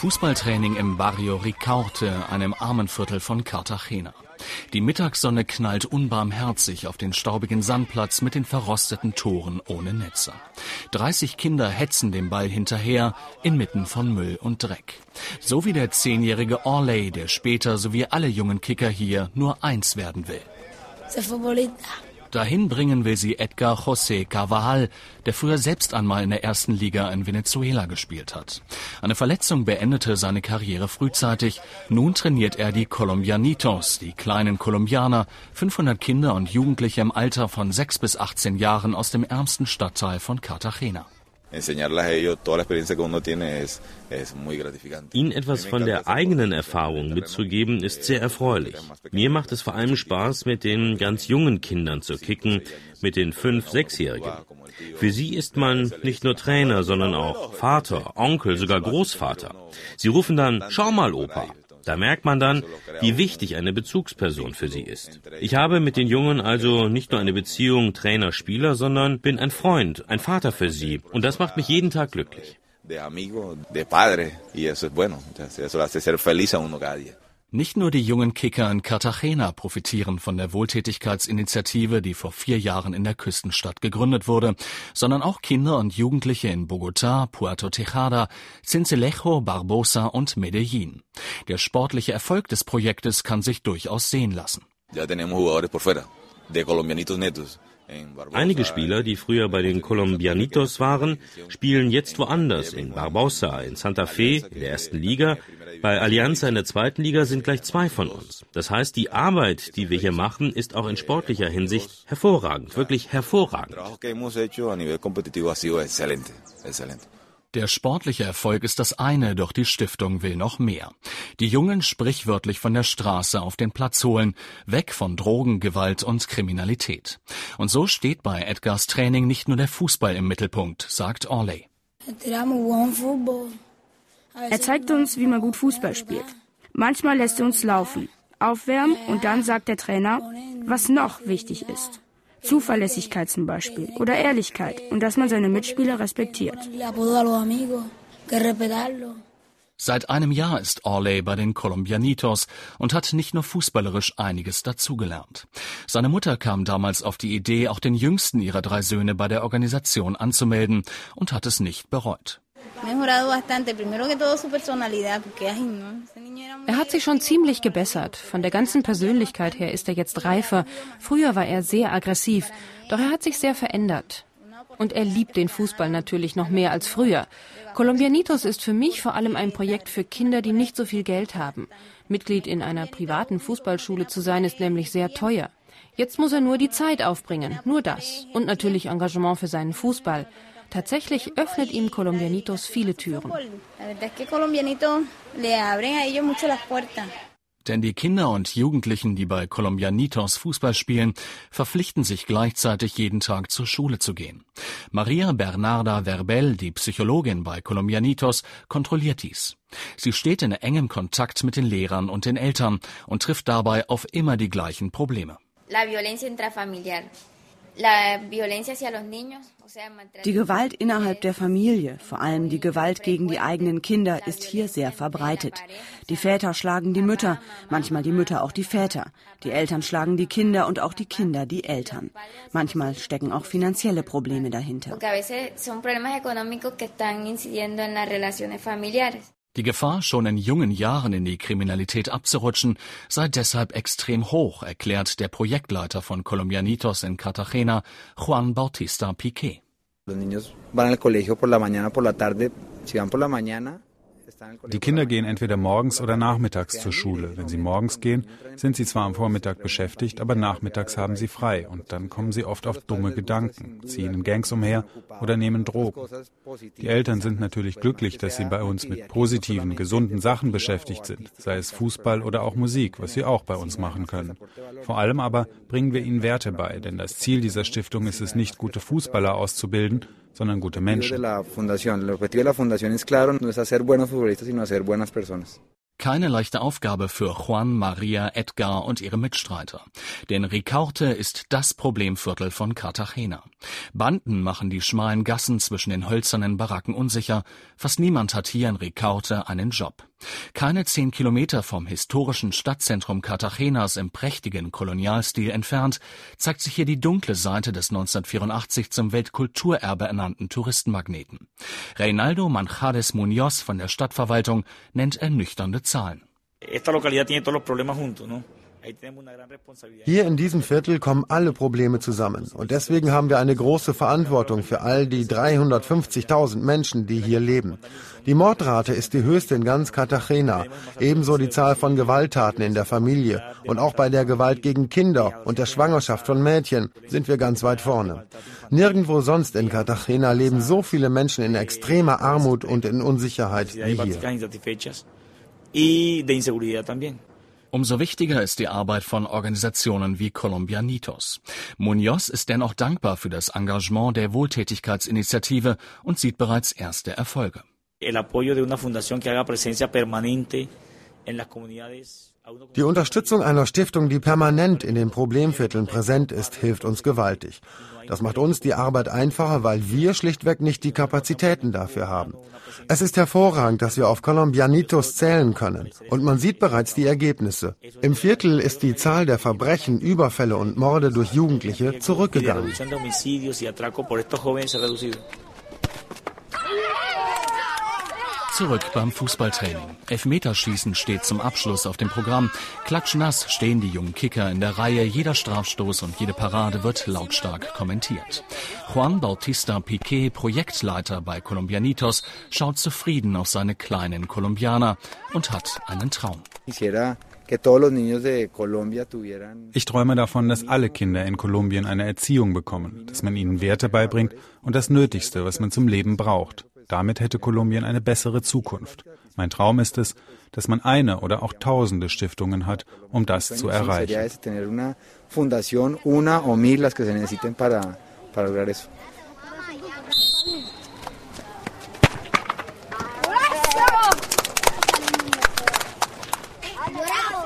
Fußballtraining im Barrio Ricaurte, einem Armenviertel von Cartagena. Die Mittagssonne knallt unbarmherzig auf den staubigen Sandplatz mit den verrosteten Toren ohne Netze. 30 Kinder hetzen dem Ball hinterher, inmitten von Müll und Dreck. So wie der zehnjährige Orley, der später, so wie alle jungen Kicker hier, nur eins werden will. Dahin bringen will sie Edgar José Carvajal, der früher selbst einmal in der ersten Liga in Venezuela gespielt hat. Eine Verletzung beendete seine Karriere frühzeitig. Nun trainiert er die Colombianitos, die kleinen Kolumbianer, 500 Kinder und Jugendliche im Alter von 6 bis 18 Jahren aus dem ärmsten Stadtteil von Cartagena. Ihnen etwas von der eigenen Erfahrung mitzugeben, ist sehr erfreulich. Mir macht es vor allem Spaß, mit den ganz jungen Kindern zu kicken, mit den fünf, sechsjährigen. Für sie ist man nicht nur Trainer, sondern auch Vater, Onkel, sogar Großvater. Sie rufen dann, schau mal, Opa. Da merkt man dann, wie wichtig eine Bezugsperson für sie ist. Ich habe mit den Jungen also nicht nur eine Beziehung Trainer-Spieler, sondern bin ein Freund, ein Vater für sie. Und das macht mich jeden Tag glücklich. Nicht nur die jungen Kicker in Cartagena profitieren von der Wohltätigkeitsinitiative, die vor vier Jahren in der Küstenstadt gegründet wurde, sondern auch Kinder und Jugendliche in Bogotá, Puerto Tejada, Cincelejo, Barbosa und Medellin. Der sportliche Erfolg des Projektes kann sich durchaus sehen lassen. Ya tenemos jugadores por fuera, de colombianitos netos. Einige Spieler, die früher bei den Colombianitos waren, spielen jetzt woanders, in Barbosa, in Santa Fe, in der ersten Liga bei Alianza in der zweiten Liga sind gleich zwei von uns. Das heißt, die Arbeit, die wir hier machen, ist auch in sportlicher Hinsicht hervorragend, wirklich hervorragend. Der sportliche Erfolg ist das eine, doch die Stiftung will noch mehr. Die Jungen sprichwörtlich von der Straße auf den Platz holen, weg von Drogen, Gewalt und Kriminalität. Und so steht bei Edgars Training nicht nur der Fußball im Mittelpunkt, sagt Orley. Er zeigt uns, wie man gut Fußball spielt. Manchmal lässt er uns laufen, aufwärmen und dann sagt der Trainer, was noch wichtig ist. Zuverlässigkeit zum Beispiel oder Ehrlichkeit und dass man seine Mitspieler respektiert. Seit einem Jahr ist Orley bei den Colombianitos und hat nicht nur fußballerisch einiges dazugelernt. Seine Mutter kam damals auf die Idee, auch den jüngsten ihrer drei Söhne bei der Organisation anzumelden und hat es nicht bereut. Er hat sich schon ziemlich gebessert. Von der ganzen Persönlichkeit her ist er jetzt reifer. Früher war er sehr aggressiv, doch er hat sich sehr verändert. Und er liebt den Fußball natürlich noch mehr als früher. Colombianitos ist für mich vor allem ein Projekt für Kinder, die nicht so viel Geld haben. Mitglied in einer privaten Fußballschule zu sein, ist nämlich sehr teuer. Jetzt muss er nur die Zeit aufbringen, nur das. Und natürlich Engagement für seinen Fußball. Tatsächlich öffnet ihm Colombianitos viele Türen. Denn die Kinder und Jugendlichen, die bei Colombianitos Fußball spielen, verpflichten sich gleichzeitig jeden Tag zur Schule zu gehen. Maria Bernarda Verbel, die Psychologin bei Colombianitos, kontrolliert dies. Sie steht in engem Kontakt mit den Lehrern und den Eltern und trifft dabei auf immer die gleichen Probleme. La violencia intrafamiliar. Die Gewalt innerhalb der Familie, vor allem die Gewalt gegen die eigenen Kinder, ist hier sehr verbreitet. Die Väter schlagen die Mütter, manchmal die Mütter auch die Väter. Die Eltern schlagen die Kinder und auch die Kinder die Eltern. Manchmal stecken auch finanzielle Probleme dahinter. Die Gefahr, schon in jungen Jahren in die Kriminalität abzurutschen, sei deshalb extrem hoch, erklärt der Projektleiter von Colombianitos in Cartagena, Juan Bautista Piquet. Die Kinder gehen entweder morgens oder nachmittags zur Schule. Wenn sie morgens gehen, sind sie zwar am Vormittag beschäftigt, aber nachmittags haben sie frei und dann kommen sie oft auf dumme Gedanken, ziehen in Gangs umher oder nehmen Drogen. Die Eltern sind natürlich glücklich, dass sie bei uns mit positiven, gesunden Sachen beschäftigt sind, sei es Fußball oder auch Musik, was sie auch bei uns machen können. Vor allem aber bringen wir ihnen Werte bei, denn das Ziel dieser Stiftung ist es nicht, gute Fußballer auszubilden, sondern gute El objetivo de la fundación es claro, no es hacer buenos futbolistas, sino hacer buenas personas. Keine leichte Aufgabe für Juan, Maria, Edgar und ihre Mitstreiter. Denn Ricaurte ist das Problemviertel von Cartagena. Banden machen die schmalen Gassen zwischen den hölzernen Baracken unsicher. Fast niemand hat hier in Ricaurte einen Job. Keine zehn Kilometer vom historischen Stadtzentrum Cartagenas im prächtigen Kolonialstil entfernt, zeigt sich hier die dunkle Seite des 1984 zum Weltkulturerbe ernannten Touristenmagneten. Reinaldo Manjades Munoz von der Stadtverwaltung nennt ernüchternde Zahlen. Hier in diesem Viertel kommen alle Probleme zusammen. Und deswegen haben wir eine große Verantwortung für all die 350.000 Menschen, die hier leben. Die Mordrate ist die höchste in ganz Cartagena. Ebenso die Zahl von Gewalttaten in der Familie. Und auch bei der Gewalt gegen Kinder und der Schwangerschaft von Mädchen sind wir ganz weit vorne. Nirgendwo sonst in Cartagena leben so viele Menschen in extremer Armut und in Unsicherheit wie hier. Umso wichtiger ist die Arbeit von Organisationen wie Colombianitos. Munoz ist dennoch dankbar für das Engagement der Wohltätigkeitsinitiative und sieht bereits erste Erfolge. Die Unterstützung einer Stiftung, die permanent in den Problemvierteln präsent ist, hilft uns gewaltig. Das macht uns die Arbeit einfacher, weil wir schlichtweg nicht die Kapazitäten dafür haben. Es ist hervorragend, dass wir auf Colombianitos zählen können. Und man sieht bereits die Ergebnisse. Im Viertel ist die Zahl der Verbrechen, Überfälle und Morde durch Jugendliche zurückgegangen. Zurück beim Fußballtraining. Elfmeterschießen steht zum Abschluss auf dem Programm. Klatschnass stehen die jungen Kicker in der Reihe. Jeder Strafstoß und jede Parade wird lautstark kommentiert. Juan Bautista Piquet, Projektleiter bei Colombianitos, schaut zufrieden auf seine kleinen Kolumbianer und hat einen Traum. Ich träume davon, dass alle Kinder in Kolumbien eine Erziehung bekommen, dass man ihnen Werte beibringt und das Nötigste, was man zum Leben braucht. Damit hätte Kolumbien eine bessere Zukunft. Mein Traum ist es, dass man eine oder auch tausende Stiftungen hat, um das zu erreichen. Bravo.